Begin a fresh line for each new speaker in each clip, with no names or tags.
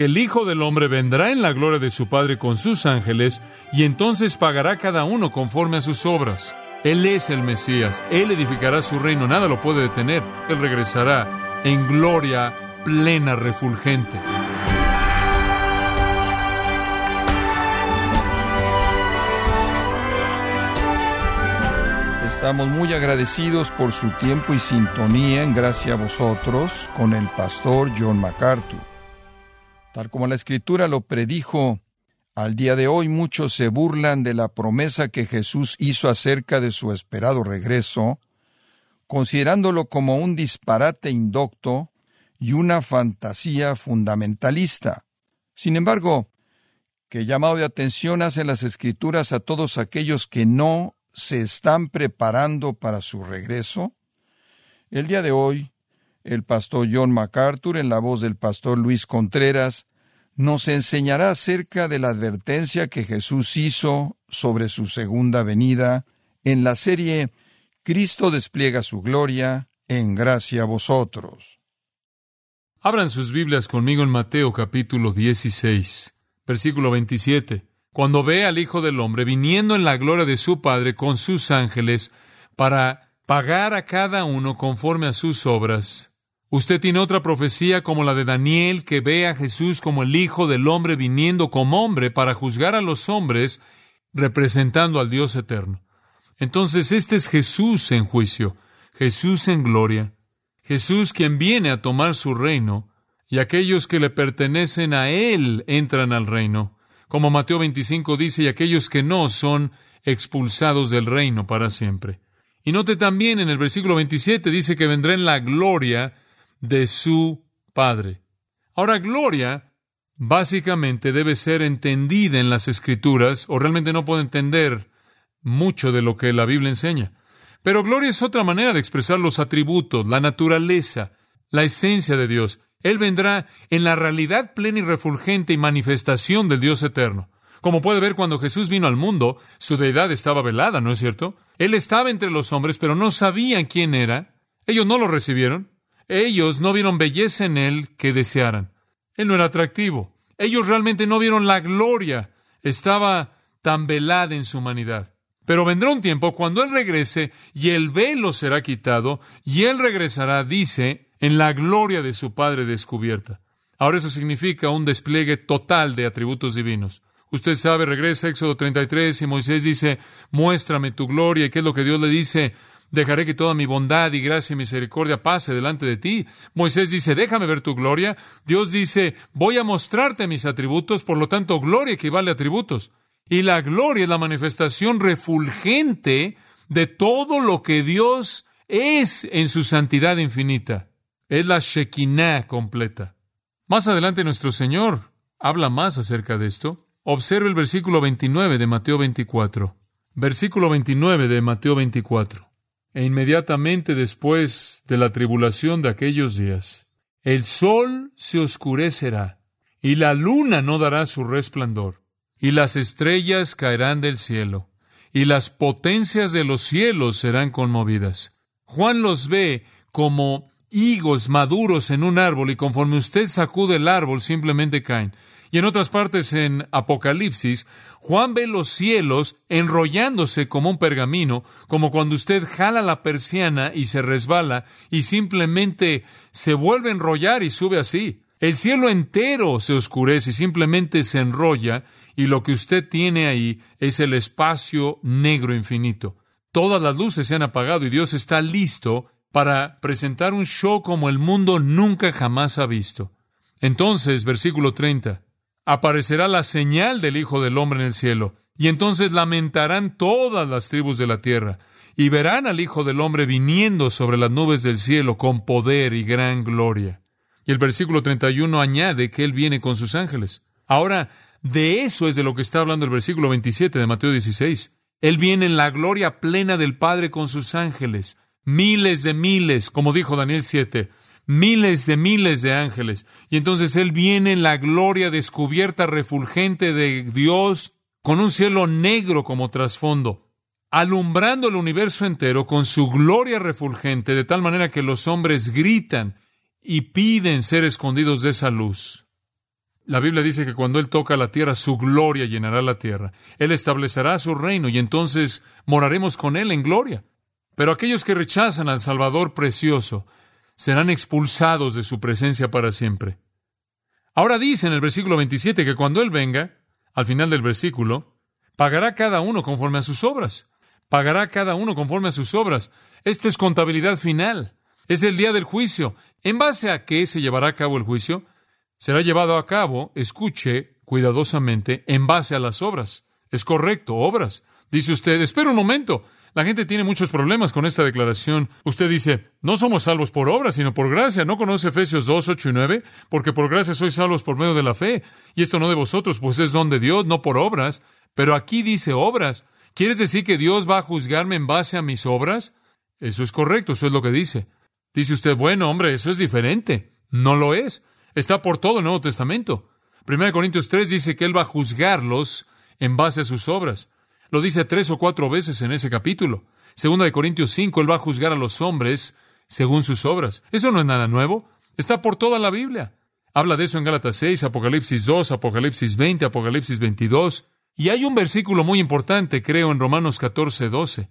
El Hijo del Hombre vendrá en la gloria de su Padre con sus ángeles, y entonces pagará cada uno conforme a sus obras. Él es el Mesías, Él edificará su reino, nada lo puede detener. Él regresará en gloria plena, refulgente.
Estamos muy agradecidos por su tiempo y sintonía en gracia a vosotros con el pastor John MacArthur. Tal como la escritura lo predijo, al día de hoy muchos se burlan de la promesa que Jesús hizo acerca de su esperado regreso, considerándolo como un disparate indocto y una fantasía fundamentalista. Sin embargo, ¿qué llamado de atención hacen las escrituras a todos aquellos que no se están preparando para su regreso? El día de hoy, el pastor John MacArthur, en la voz del pastor Luis Contreras, nos enseñará acerca de la advertencia que Jesús hizo sobre su segunda venida en la serie Cristo despliega su gloria en gracia a vosotros.
Abran sus Biblias conmigo en Mateo capítulo 16, versículo 27 cuando ve al Hijo del Hombre viniendo en la gloria de su Padre con sus ángeles para pagar a cada uno conforme a sus obras. Usted tiene otra profecía como la de Daniel que ve a Jesús como el Hijo del Hombre viniendo como hombre para juzgar a los hombres representando al Dios eterno. Entonces este es Jesús en juicio, Jesús en gloria, Jesús quien viene a tomar su reino, y aquellos que le pertenecen a Él entran al reino como Mateo 25 dice, y aquellos que no son expulsados del reino para siempre. Y note también en el versículo 27 dice que vendrá en la gloria de su Padre. Ahora, gloria básicamente debe ser entendida en las escrituras, o realmente no puedo entender mucho de lo que la Biblia enseña. Pero gloria es otra manera de expresar los atributos, la naturaleza, la esencia de Dios. Él vendrá en la realidad plena y refulgente y manifestación del Dios eterno. Como puede ver, cuando Jesús vino al mundo, su deidad estaba velada, ¿no es cierto? Él estaba entre los hombres, pero no sabían quién era. Ellos no lo recibieron. Ellos no vieron belleza en él que desearan. Él no era atractivo. Ellos realmente no vieron la gloria. Estaba tan velada en su humanidad. Pero vendrá un tiempo cuando Él regrese y el velo será quitado y Él regresará, dice, en la gloria de su Padre descubierta. Ahora eso significa un despliegue total de atributos divinos. Usted sabe, regresa a Éxodo 33 y Moisés dice, muéstrame tu gloria. ¿Y qué es lo que Dios le dice? Dejaré que toda mi bondad y gracia y misericordia pase delante de ti. Moisés dice, déjame ver tu gloria. Dios dice, voy a mostrarte mis atributos, por lo tanto, gloria equivale a atributos. Y la gloria es la manifestación refulgente de todo lo que Dios es en su santidad infinita. Es la Shekinah completa. Más adelante nuestro Señor habla más acerca de esto. Observe el versículo 29 de Mateo 24. Versículo 29 de Mateo 24. E inmediatamente después de la tribulación de aquellos días, el sol se oscurecerá, y la luna no dará su resplandor, y las estrellas caerán del cielo, y las potencias de los cielos serán conmovidas. Juan los ve como higos maduros en un árbol y conforme usted sacude el árbol simplemente caen. Y en otras partes en Apocalipsis, Juan ve los cielos enrollándose como un pergamino, como cuando usted jala la persiana y se resbala y simplemente se vuelve a enrollar y sube así. El cielo entero se oscurece y simplemente se enrolla y lo que usted tiene ahí es el espacio negro infinito. Todas las luces se han apagado y Dios está listo para presentar un show como el mundo nunca jamás ha visto. Entonces, versículo 30, aparecerá la señal del Hijo del Hombre en el cielo, y entonces lamentarán todas las tribus de la tierra, y verán al Hijo del Hombre viniendo sobre las nubes del cielo con poder y gran gloria. Y el versículo 31 añade que Él viene con sus ángeles. Ahora, de eso es de lo que está hablando el versículo 27 de Mateo 16. Él viene en la gloria plena del Padre con sus ángeles, miles de miles, como dijo Daniel 7, miles de miles de ángeles. Y entonces Él viene en la gloria descubierta, refulgente de Dios, con un cielo negro como trasfondo, alumbrando el universo entero con su gloria refulgente, de tal manera que los hombres gritan y piden ser escondidos de esa luz. La Biblia dice que cuando Él toca la tierra, su gloria llenará la tierra. Él establecerá su reino y entonces moraremos con Él en gloria. Pero aquellos que rechazan al Salvador precioso serán expulsados de su presencia para siempre. Ahora dice en el versículo 27 que cuando Él venga, al final del versículo, pagará cada uno conforme a sus obras. Pagará cada uno conforme a sus obras. Esta es contabilidad final. Es el día del juicio. ¿En base a qué se llevará a cabo el juicio? Será llevado a cabo, escuche cuidadosamente, en base a las obras. Es correcto, obras. Dice usted, espera un momento. La gente tiene muchos problemas con esta declaración. Usted dice, no somos salvos por obra, sino por gracia. ¿No conoce Efesios 2, 8 y 9? Porque por gracia sois salvos por medio de la fe. Y esto no de vosotros, pues es don de Dios, no por obras. Pero aquí dice obras. ¿Quieres decir que Dios va a juzgarme en base a mis obras? Eso es correcto, eso es lo que dice. Dice usted, bueno, hombre, eso es diferente. No lo es. Está por todo el Nuevo Testamento. 1 Corintios 3 dice que Él va a juzgarlos en base a sus obras. Lo dice tres o cuatro veces en ese capítulo. Segunda de Corintios 5, Él va a juzgar a los hombres según sus obras. Eso no es nada nuevo. Está por toda la Biblia. Habla de eso en Gálatas 6, Apocalipsis 2, Apocalipsis 20, Apocalipsis 22. Y hay un versículo muy importante, creo, en Romanos 14, 12.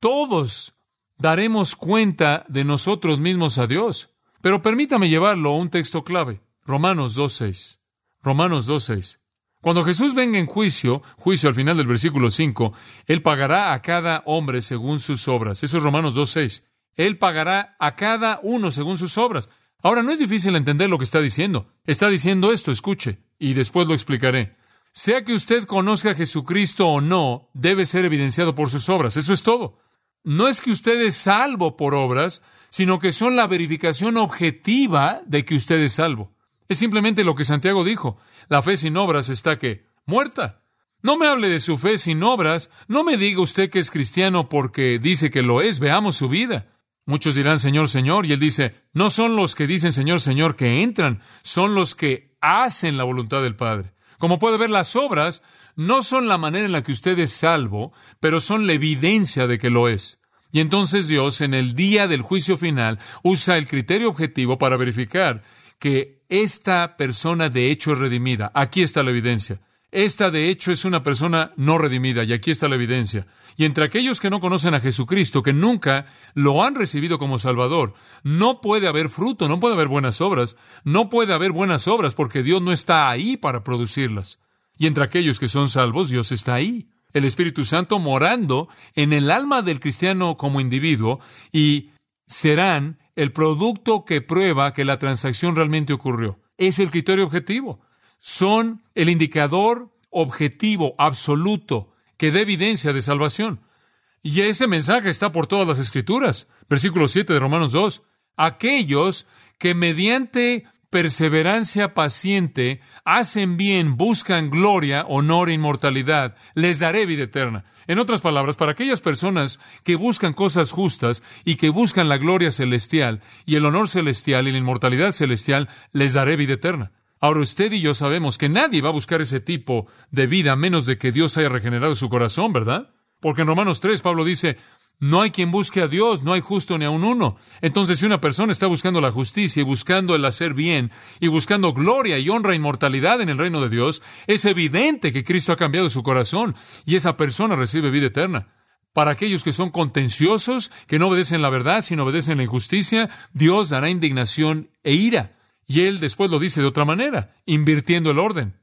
Todos daremos cuenta de nosotros mismos a Dios. Pero permítame llevarlo a un texto clave. Romanos 2.6. Romanos 2.6. Cuando Jesús venga en juicio, juicio al final del versículo 5, Él pagará a cada hombre según sus obras. Eso es Romanos 2.6. Él pagará a cada uno según sus obras. Ahora, no es difícil entender lo que está diciendo. Está diciendo esto, escuche, y después lo explicaré. Sea que usted conozca a Jesucristo o no, debe ser evidenciado por sus obras. Eso es todo. No es que usted es salvo por obras, sino que son la verificación objetiva de que usted es salvo. Es simplemente lo que Santiago dijo. La fe sin obras está que muerta. No me hable de su fe sin obras, no me diga usted que es cristiano porque dice que lo es, veamos su vida. Muchos dirán Señor, Señor, y él dice, no son los que dicen Señor, Señor que entran, son los que hacen la voluntad del Padre. Como puede ver, las obras no son la manera en la que usted es salvo, pero son la evidencia de que lo es. Y entonces Dios, en el día del juicio final, usa el criterio objetivo para verificar que esta persona de hecho es redimida. Aquí está la evidencia. Esta de hecho es una persona no redimida y aquí está la evidencia. Y entre aquellos que no conocen a Jesucristo, que nunca lo han recibido como Salvador, no puede haber fruto, no puede haber buenas obras, no puede haber buenas obras porque Dios no está ahí para producirlas. Y entre aquellos que son salvos, Dios está ahí el Espíritu Santo morando en el alma del cristiano como individuo y serán el producto que prueba que la transacción realmente ocurrió. Es el criterio objetivo. Son el indicador objetivo, absoluto, que da evidencia de salvación. Y ese mensaje está por todas las escrituras. Versículo 7 de Romanos 2. Aquellos que mediante perseverancia paciente, hacen bien, buscan gloria, honor e inmortalidad, les daré vida eterna. En otras palabras, para aquellas personas que buscan cosas justas y que buscan la gloria celestial y el honor celestial y la inmortalidad celestial, les daré vida eterna. Ahora usted y yo sabemos que nadie va a buscar ese tipo de vida a menos de que Dios haya regenerado su corazón, ¿verdad? Porque en Romanos 3 Pablo dice, no hay quien busque a Dios, no hay justo ni a un uno. Entonces, si una persona está buscando la justicia y buscando el hacer bien y buscando gloria y honra e inmortalidad en el reino de Dios, es evidente que Cristo ha cambiado su corazón y esa persona recibe vida eterna. Para aquellos que son contenciosos, que no obedecen la verdad, sino obedecen la injusticia, Dios dará indignación e ira. Y él después lo dice de otra manera, invirtiendo el orden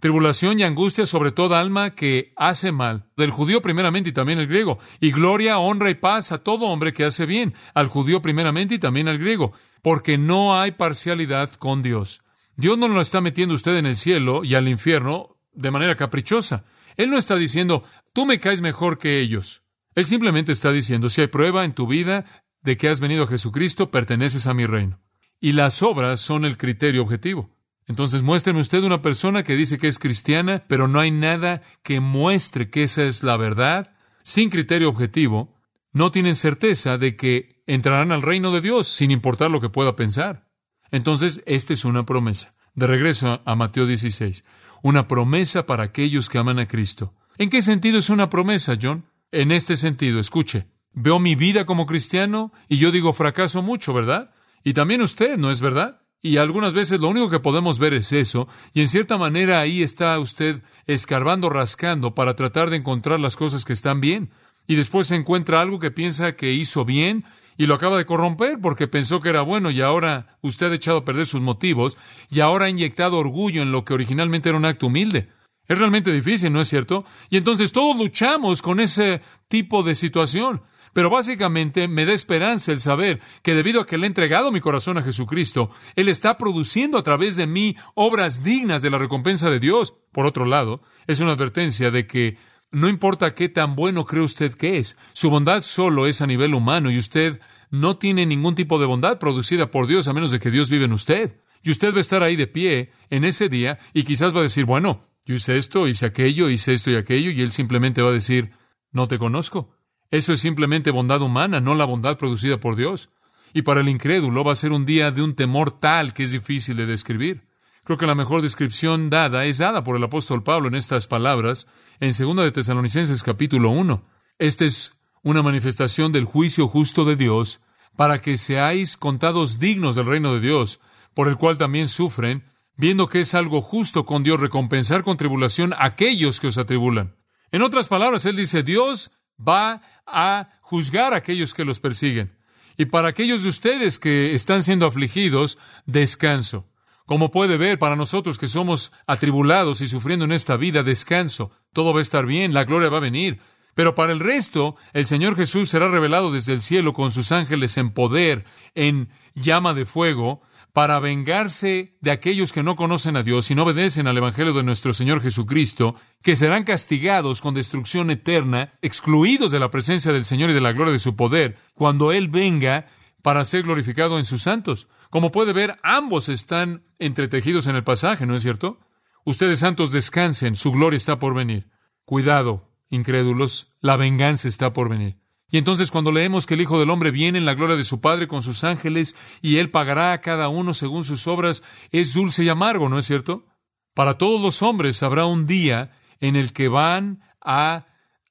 tribulación y angustia sobre toda alma que hace mal, del judío primeramente y también el griego, y gloria, honra y paz a todo hombre que hace bien, al judío primeramente y también al griego, porque no hay parcialidad con Dios. Dios no lo está metiendo usted en el cielo y al infierno de manera caprichosa. Él no está diciendo, tú me caes mejor que ellos. Él simplemente está diciendo, si hay prueba en tu vida de que has venido a Jesucristo, perteneces a mi reino. Y las obras son el criterio objetivo. Entonces muéstreme usted una persona que dice que es cristiana, pero no hay nada que muestre que esa es la verdad, sin criterio objetivo, no tienen certeza de que entrarán al reino de Dios, sin importar lo que pueda pensar. Entonces, esta es una promesa. De regreso a Mateo 16, una promesa para aquellos que aman a Cristo. ¿En qué sentido es una promesa, John? En este sentido, escuche, veo mi vida como cristiano y yo digo fracaso mucho, ¿verdad? Y también usted, ¿no es verdad? Y algunas veces lo único que podemos ver es eso, y en cierta manera ahí está usted escarbando, rascando para tratar de encontrar las cosas que están bien. Y después se encuentra algo que piensa que hizo bien y lo acaba de corromper porque pensó que era bueno y ahora usted ha echado a perder sus motivos y ahora ha inyectado orgullo en lo que originalmente era un acto humilde. Es realmente difícil, ¿no es cierto? Y entonces todos luchamos con ese tipo de situación. Pero básicamente me da esperanza el saber que debido a que le he entregado mi corazón a Jesucristo, Él está produciendo a través de mí obras dignas de la recompensa de Dios. Por otro lado, es una advertencia de que no importa qué tan bueno cree usted que es, su bondad solo es a nivel humano y usted no tiene ningún tipo de bondad producida por Dios a menos de que Dios vive en usted. Y usted va a estar ahí de pie en ese día y quizás va a decir, bueno, yo hice esto, hice aquello, hice esto y aquello, y Él simplemente va a decir, no te conozco. Eso es simplemente bondad humana, no la bondad producida por Dios. Y para el incrédulo va a ser un día de un temor tal que es difícil de describir. Creo que la mejor descripción dada es dada por el apóstol Pablo en estas palabras en 2 de Tesalonicenses capítulo 1. Esta es una manifestación del juicio justo de Dios para que seáis contados dignos del reino de Dios, por el cual también sufren, viendo que es algo justo con Dios recompensar con tribulación a aquellos que os atribulan. En otras palabras, él dice, Dios va a juzgar a aquellos que los persiguen. Y para aquellos de ustedes que están siendo afligidos, descanso. Como puede ver, para nosotros que somos atribulados y sufriendo en esta vida, descanso. Todo va a estar bien, la gloria va a venir. Pero para el resto, el Señor Jesús será revelado desde el cielo con sus ángeles en poder, en llama de fuego, para vengarse de aquellos que no conocen a Dios y no obedecen al Evangelio de nuestro Señor Jesucristo, que serán castigados con destrucción eterna, excluidos de la presencia del Señor y de la gloria de su poder, cuando Él venga para ser glorificado en sus santos. Como puede ver, ambos están entretejidos en el pasaje, ¿no es cierto? Ustedes santos descansen, su gloria está por venir. Cuidado, incrédulos, la venganza está por venir. Y entonces cuando leemos que el Hijo del Hombre viene en la gloria de su Padre con sus ángeles y Él pagará a cada uno según sus obras, es dulce y amargo, ¿no es cierto? Para todos los hombres habrá un día en el que van a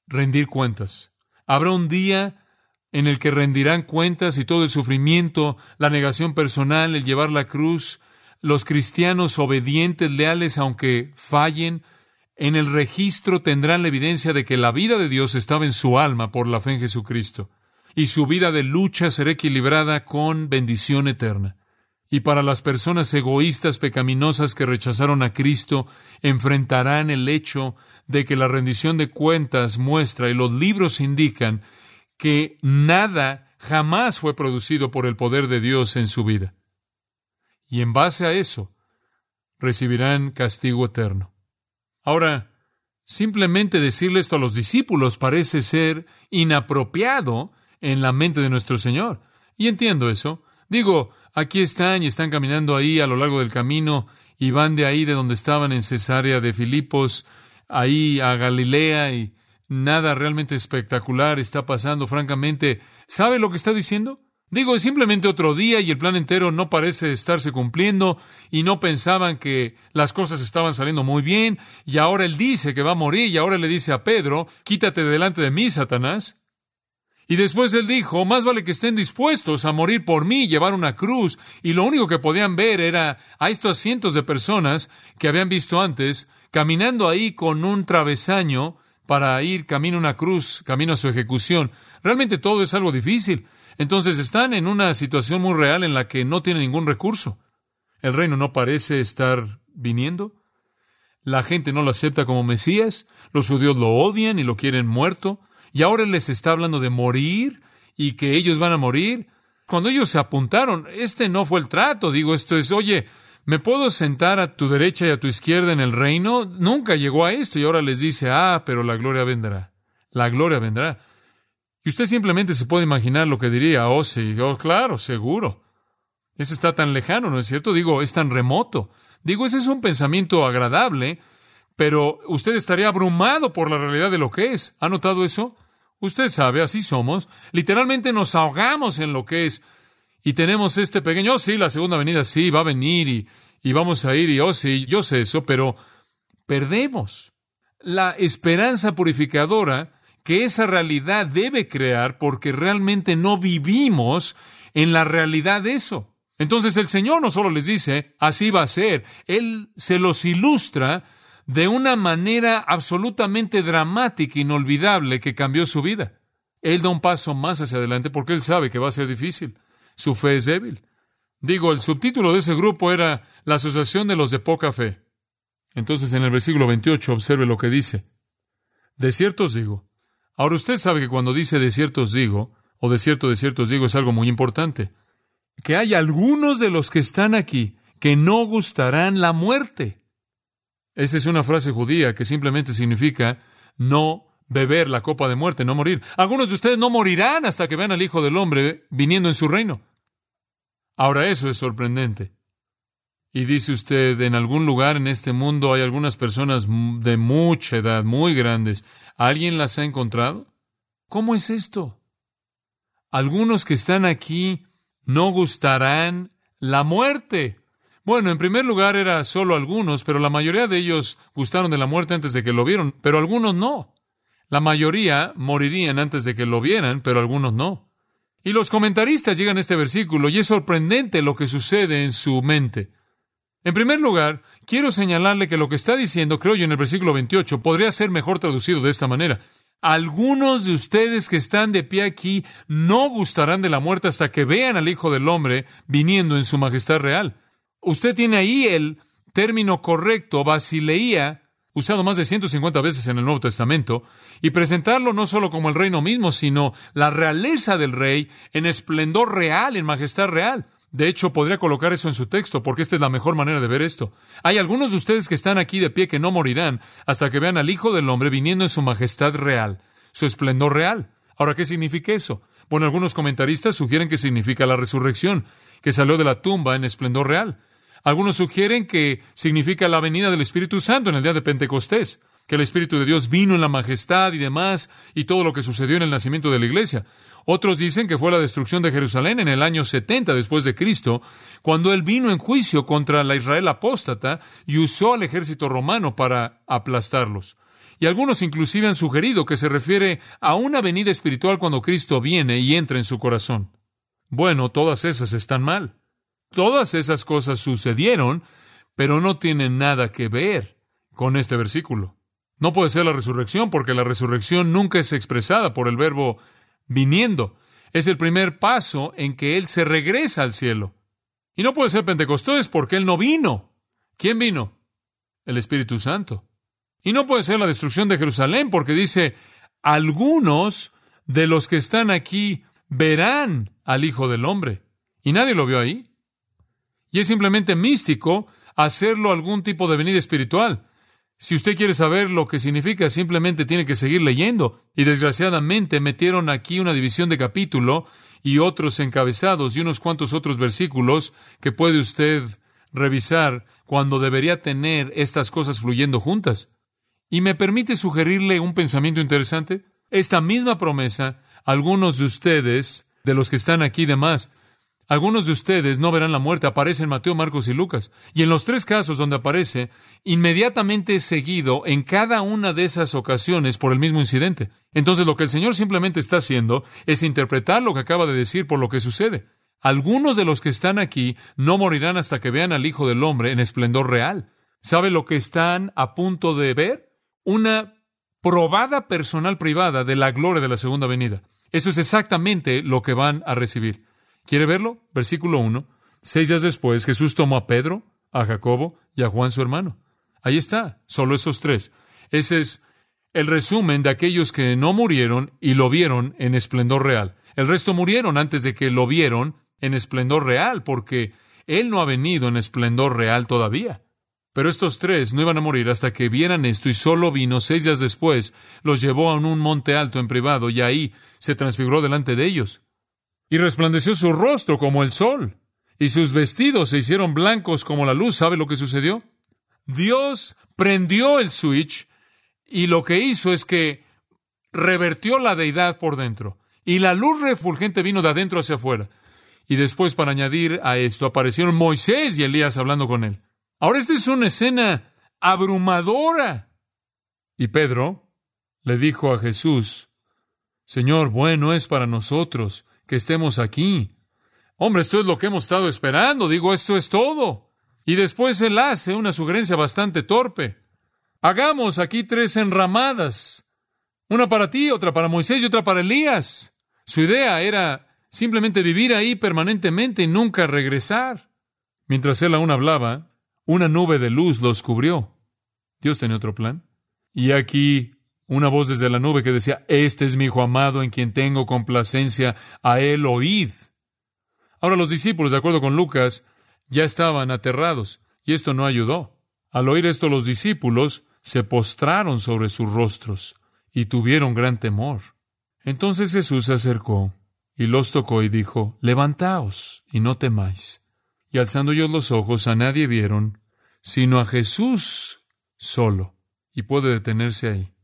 rendir cuentas. Habrá un día en el que rendirán cuentas y todo el sufrimiento, la negación personal, el llevar la cruz, los cristianos obedientes, leales, aunque fallen, en el registro tendrán la evidencia de que la vida de Dios estaba en su alma por la fe en Jesucristo, y su vida de lucha será equilibrada con bendición eterna. Y para las personas egoístas pecaminosas que rechazaron a Cristo, enfrentarán el hecho de que la rendición de cuentas muestra y los libros indican que nada jamás fue producido por el poder de Dios en su vida. Y en base a eso, recibirán castigo eterno. Ahora, simplemente decirle esto a los discípulos parece ser inapropiado en la mente de nuestro Señor. Y entiendo eso. Digo, aquí están y están caminando ahí a lo largo del camino y van de ahí de donde estaban en Cesarea de Filipos, ahí a Galilea y nada realmente espectacular está pasando, francamente. ¿Sabe lo que está diciendo? Digo, es simplemente otro día y el plan entero no parece estarse cumpliendo y no pensaban que las cosas estaban saliendo muy bien y ahora él dice que va a morir y ahora le dice a Pedro, quítate delante de mí, Satanás. Y después él dijo, más vale que estén dispuestos a morir por mí llevar una cruz. Y lo único que podían ver era a estos cientos de personas que habían visto antes caminando ahí con un travesaño para ir camino a una cruz, camino a su ejecución. Realmente todo es algo difícil. Entonces están en una situación muy real en la que no tienen ningún recurso. El reino no parece estar viniendo. La gente no lo acepta como Mesías. Los judíos lo odian y lo quieren muerto. Y ahora les está hablando de morir y que ellos van a morir. Cuando ellos se apuntaron, este no fue el trato. Digo, esto es, oye, ¿me puedo sentar a tu derecha y a tu izquierda en el reino? Nunca llegó a esto y ahora les dice, ah, pero la gloria vendrá. La gloria vendrá. Y usted simplemente se puede imaginar lo que diría, oh sí, oh claro, seguro. Eso está tan lejano, ¿no es cierto? Digo, es tan remoto. Digo, ese es un pensamiento agradable, pero usted estaría abrumado por la realidad de lo que es. ¿Ha notado eso? Usted sabe, así somos. Literalmente nos ahogamos en lo que es. Y tenemos este pequeño, oh sí, la segunda venida sí, va a venir y, y vamos a ir y oh sí, yo sé eso, pero perdemos. La esperanza purificadora que esa realidad debe crear porque realmente no vivimos en la realidad de eso. Entonces el Señor no solo les dice, así va a ser, Él se los ilustra de una manera absolutamente dramática, inolvidable, que cambió su vida. Él da un paso más hacia adelante porque Él sabe que va a ser difícil. Su fe es débil. Digo, el subtítulo de ese grupo era La Asociación de los de Poca Fe. Entonces en el versículo 28 observe lo que dice. De cierto os digo. Ahora usted sabe que cuando dice de cierto os digo, o de cierto, de cierto os digo, es algo muy importante que hay algunos de los que están aquí que no gustarán la muerte. Esa es una frase judía que simplemente significa no beber la copa de muerte, no morir. Algunos de ustedes no morirán hasta que vean al Hijo del Hombre viniendo en su reino. Ahora eso es sorprendente. Y dice usted, en algún lugar en este mundo hay algunas personas de mucha edad, muy grandes. ¿Alguien las ha encontrado? ¿Cómo es esto? Algunos que están aquí no gustarán la muerte. Bueno, en primer lugar era solo algunos, pero la mayoría de ellos gustaron de la muerte antes de que lo vieron, pero algunos no. La mayoría morirían antes de que lo vieran, pero algunos no. Y los comentaristas llegan a este versículo y es sorprendente lo que sucede en su mente. En primer lugar, quiero señalarle que lo que está diciendo, creo yo, en el versículo 28, podría ser mejor traducido de esta manera. Algunos de ustedes que están de pie aquí no gustarán de la muerte hasta que vean al Hijo del Hombre viniendo en su majestad real. Usted tiene ahí el término correcto, basileía, usado más de 150 veces en el Nuevo Testamento, y presentarlo no solo como el reino mismo, sino la realeza del rey en esplendor real, en majestad real. De hecho, podría colocar eso en su texto, porque esta es la mejor manera de ver esto. Hay algunos de ustedes que están aquí de pie que no morirán hasta que vean al Hijo del Hombre viniendo en su majestad real, su esplendor real. Ahora, ¿qué significa eso? Bueno, algunos comentaristas sugieren que significa la resurrección, que salió de la tumba en esplendor real. Algunos sugieren que significa la venida del Espíritu Santo en el día de Pentecostés que el Espíritu de Dios vino en la majestad y demás, y todo lo que sucedió en el nacimiento de la iglesia. Otros dicen que fue la destrucción de Jerusalén en el año 70 después de Cristo, cuando él vino en juicio contra la Israel apóstata y usó al ejército romano para aplastarlos. Y algunos inclusive han sugerido que se refiere a una venida espiritual cuando Cristo viene y entra en su corazón. Bueno, todas esas están mal. Todas esas cosas sucedieron, pero no tienen nada que ver con este versículo. No puede ser la resurrección porque la resurrección nunca es expresada por el verbo viniendo. Es el primer paso en que Él se regresa al cielo. Y no puede ser Pentecostés porque Él no vino. ¿Quién vino? El Espíritu Santo. Y no puede ser la destrucción de Jerusalén porque dice, algunos de los que están aquí verán al Hijo del Hombre. Y nadie lo vio ahí. Y es simplemente místico hacerlo algún tipo de venida espiritual. Si usted quiere saber lo que significa, simplemente tiene que seguir leyendo. Y desgraciadamente metieron aquí una división de capítulo y otros encabezados y unos cuantos otros versículos que puede usted revisar cuando debería tener estas cosas fluyendo juntas. Y me permite sugerirle un pensamiento interesante. Esta misma promesa, algunos de ustedes, de los que están aquí de más, algunos de ustedes no verán la muerte, aparece en Mateo, Marcos y Lucas. Y en los tres casos donde aparece, inmediatamente es seguido en cada una de esas ocasiones por el mismo incidente. Entonces lo que el Señor simplemente está haciendo es interpretar lo que acaba de decir por lo que sucede. Algunos de los que están aquí no morirán hasta que vean al Hijo del Hombre en esplendor real. ¿Sabe lo que están a punto de ver? Una probada personal privada de la gloria de la segunda venida. Eso es exactamente lo que van a recibir. ¿Quiere verlo? Versículo 1. Seis días después, Jesús tomó a Pedro, a Jacobo y a Juan su hermano. Ahí está, solo esos tres. Ese es el resumen de aquellos que no murieron y lo vieron en esplendor real. El resto murieron antes de que lo vieron en esplendor real, porque Él no ha venido en esplendor real todavía. Pero estos tres no iban a morir hasta que vieran esto y solo vino seis días después, los llevó a un monte alto en privado y ahí se transfiguró delante de ellos y resplandeció su rostro como el sol, y sus vestidos se hicieron blancos como la luz. ¿Sabe lo que sucedió? Dios prendió el switch y lo que hizo es que revertió la deidad por dentro. Y la luz refulgente vino de adentro hacia afuera. Y después, para añadir a esto, aparecieron Moisés y Elías hablando con él. Ahora esta es una escena abrumadora. Y Pedro le dijo a Jesús, Señor, bueno es para nosotros que estemos aquí. Hombre, esto es lo que hemos estado esperando. Digo, esto es todo. Y después él hace una sugerencia bastante torpe. Hagamos aquí tres enramadas. Una para ti, otra para Moisés y otra para Elías. Su idea era simplemente vivir ahí permanentemente y nunca regresar. Mientras él aún hablaba, una nube de luz los cubrió. Dios tenía otro plan. Y aquí una voz desde la nube que decía, Este es mi hijo amado en quien tengo complacencia, a él oíd. Ahora los discípulos, de acuerdo con Lucas, ya estaban aterrados, y esto no ayudó. Al oír esto los discípulos se postraron sobre sus rostros y tuvieron gran temor. Entonces Jesús se acercó y los tocó y dijo, Levantaos y no temáis. Y alzando ellos los ojos a nadie vieron, sino a Jesús solo, y puede detenerse ahí.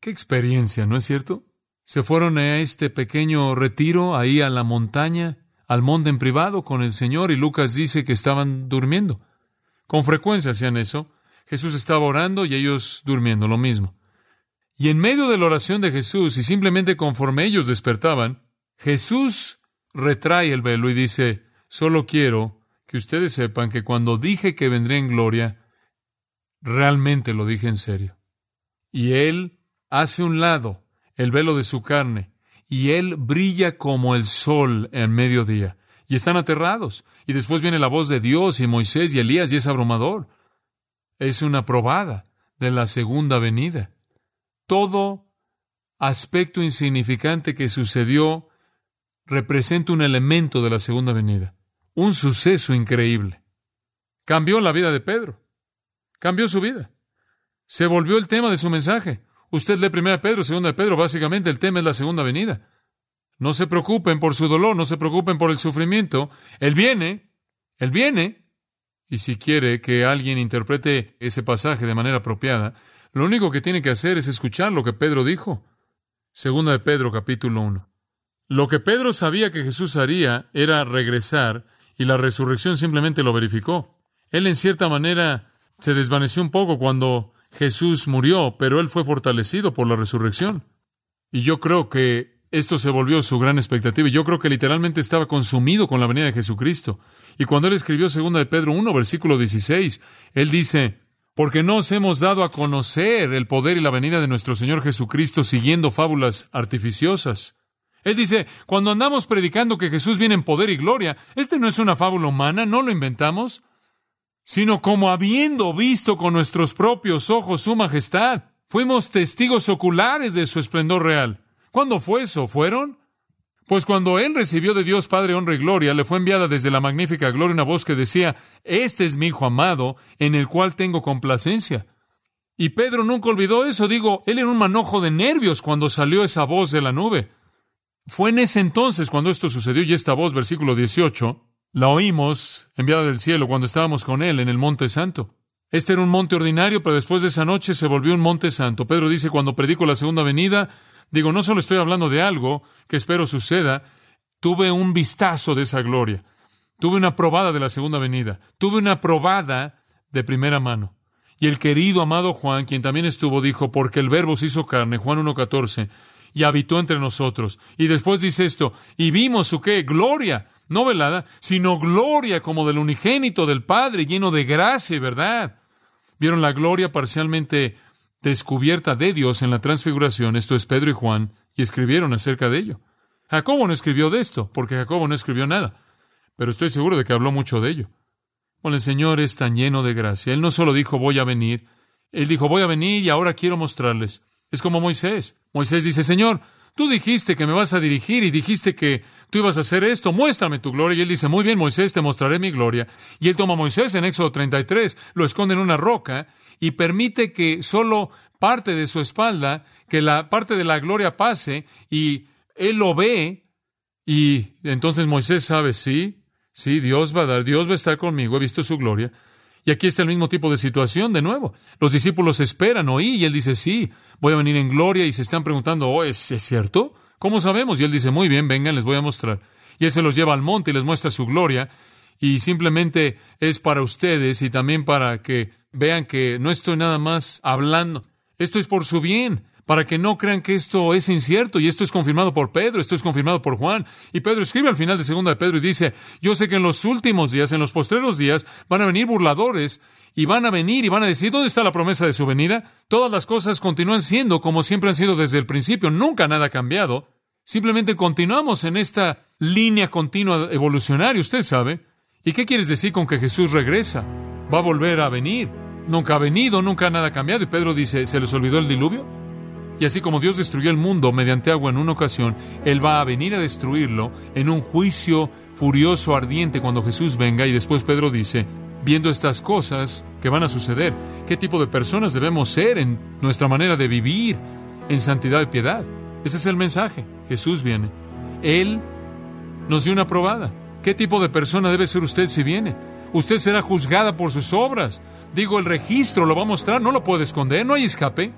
Qué experiencia, ¿no es cierto? Se fueron a este pequeño retiro, ahí a la montaña, al monte en privado con el Señor, y Lucas dice que estaban durmiendo. Con frecuencia hacían eso. Jesús estaba orando y ellos durmiendo, lo mismo. Y en medio de la oración de Jesús, y simplemente conforme ellos despertaban, Jesús retrae el velo y dice, solo quiero que ustedes sepan que cuando dije que vendría en gloria, realmente lo dije en serio. Y Él hace un lado el velo de su carne, y él brilla como el sol en mediodía. Y están aterrados. Y después viene la voz de Dios y Moisés y Elías y es abrumador. Es una probada de la segunda venida. Todo aspecto insignificante que sucedió representa un elemento de la segunda venida. Un suceso increíble. Cambió la vida de Pedro. Cambió su vida. Se volvió el tema de su mensaje. Usted lee primera Pedro, segunda de Pedro, básicamente el tema es la segunda venida. No se preocupen por su dolor, no se preocupen por el sufrimiento. Él viene, Él viene. Y si quiere que alguien interprete ese pasaje de manera apropiada, lo único que tiene que hacer es escuchar lo que Pedro dijo. Segunda de Pedro, capítulo 1. Lo que Pedro sabía que Jesús haría era regresar, y la resurrección simplemente lo verificó. Él en cierta manera se desvaneció un poco cuando Jesús murió, pero él fue fortalecido por la resurrección. Y yo creo que esto se volvió su gran expectativa. Yo creo que literalmente estaba consumido con la venida de Jesucristo. Y cuando él escribió 2 de Pedro 1, versículo 16, él dice, porque no os hemos dado a conocer el poder y la venida de nuestro Señor Jesucristo siguiendo fábulas artificiosas. Él dice, cuando andamos predicando que Jesús viene en poder y gloria, este no es una fábula humana, no lo inventamos sino como habiendo visto con nuestros propios ojos su majestad, fuimos testigos oculares de su esplendor real. ¿Cuándo fue eso? ¿Fueron? Pues cuando él recibió de Dios Padre honra y gloria, le fue enviada desde la magnífica gloria una voz que decía, Este es mi Hijo amado, en el cual tengo complacencia. Y Pedro nunca olvidó eso. Digo, él era un manojo de nervios cuando salió esa voz de la nube. Fue en ese entonces cuando esto sucedió y esta voz, versículo 18, la oímos enviada del cielo cuando estábamos con Él en el Monte Santo. Este era un monte ordinario, pero después de esa noche se volvió un monte santo. Pedro dice, cuando predico la segunda venida, digo, no solo estoy hablando de algo que espero suceda, tuve un vistazo de esa gloria. Tuve una probada de la segunda venida. Tuve una probada de primera mano. Y el querido amado Juan, quien también estuvo, dijo, porque el verbo se hizo carne, Juan 1.14, y habitó entre nosotros. Y después dice esto, y vimos su qué, gloria, no velada, sino gloria como del unigénito del Padre, lleno de gracia y verdad. Vieron la gloria parcialmente descubierta de Dios en la transfiguración, esto es Pedro y Juan, y escribieron acerca de ello. Jacobo no escribió de esto, porque Jacobo no escribió nada, pero estoy seguro de que habló mucho de ello. Bueno, el Señor es tan lleno de gracia. Él no solo dijo voy a venir, Él dijo voy a venir y ahora quiero mostrarles. Es como Moisés. Moisés dice, Señor, Tú dijiste que me vas a dirigir y dijiste que tú ibas a hacer esto, muéstrame tu gloria. Y él dice, muy bien, Moisés, te mostraré mi gloria. Y él toma a Moisés en Éxodo 33, lo esconde en una roca y permite que solo parte de su espalda, que la parte de la gloria pase y él lo ve y entonces Moisés sabe, sí, sí, Dios va a dar, Dios va a estar conmigo, he visto su gloria. Y aquí está el mismo tipo de situación de nuevo. Los discípulos esperan oí y él dice, sí, voy a venir en gloria y se están preguntando, oh, ¿es, cierto? ¿Cómo sabemos? Y él dice, muy bien, vengan, les voy a mostrar. Y él se los lleva al monte y les muestra su gloria y simplemente es para ustedes y también para que vean que no estoy nada más hablando. Esto es por su bien, para que no crean que esto es incierto y esto es confirmado por Pedro, esto es confirmado por Juan. Y Pedro escribe al final de segunda de Pedro y dice, yo sé que en los últimos días, en los postreros días, van a venir burladores y van a venir y van a decir, ¿dónde está la promesa de su venida? Todas las cosas continúan siendo como siempre han sido desde el principio, nunca nada ha cambiado. Simplemente continuamos en esta línea continua evolucionaria, usted sabe. ¿Y qué quieres decir con que Jesús regresa? Va a volver a venir. Nunca ha venido, nunca nada ha cambiado. Y Pedro dice, ¿se les olvidó el diluvio? Y así como Dios destruyó el mundo mediante agua en una ocasión, Él va a venir a destruirlo en un juicio furioso, ardiente, cuando Jesús venga. Y después Pedro dice, viendo estas cosas que van a suceder, ¿qué tipo de personas debemos ser en nuestra manera de vivir en santidad y piedad? Ese es el mensaje. Jesús viene. Él nos dio una probada. ¿Qué tipo de persona debe ser usted si viene? Usted será juzgada por sus obras. Digo, el registro lo va a mostrar, no lo puede esconder, no hay escape.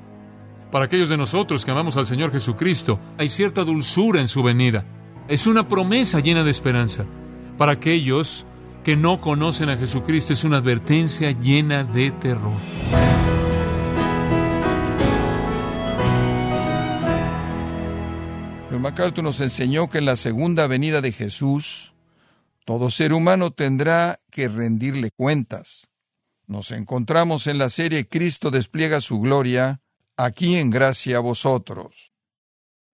Para aquellos de nosotros que amamos al Señor Jesucristo, hay cierta dulzura en su venida. Es una promesa llena de esperanza. Para aquellos que no conocen a Jesucristo, es una advertencia llena de terror.
John MacArthur nos enseñó que en la segunda venida de Jesús, todo ser humano tendrá que rendirle cuentas. Nos encontramos en la serie Cristo despliega su gloria, aquí en gracia a vosotros.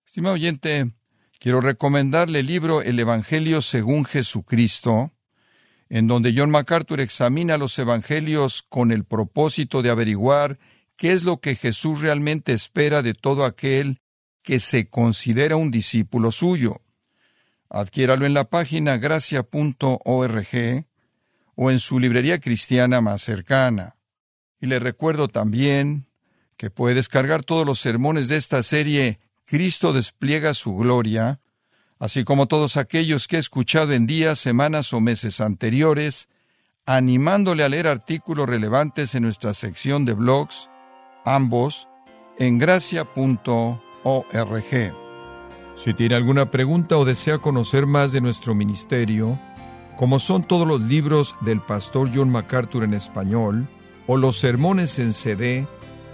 Estimado oyente, quiero recomendarle el libro El Evangelio según Jesucristo, en donde John MacArthur examina los evangelios con el propósito de averiguar qué es lo que Jesús realmente espera de todo aquel que se considera un discípulo suyo. Adquiéralo en la página gracia.org o en su librería cristiana más cercana. Y le recuerdo también que puede descargar todos los sermones de esta serie Cristo despliega su gloria, así como todos aquellos que he escuchado en días, semanas o meses anteriores, animándole a leer artículos relevantes en nuestra sección de blogs, ambos en gracia.org. Si tiene alguna pregunta o desea conocer más de nuestro ministerio, como son todos los libros del pastor John MacArthur en español, o los sermones en CD,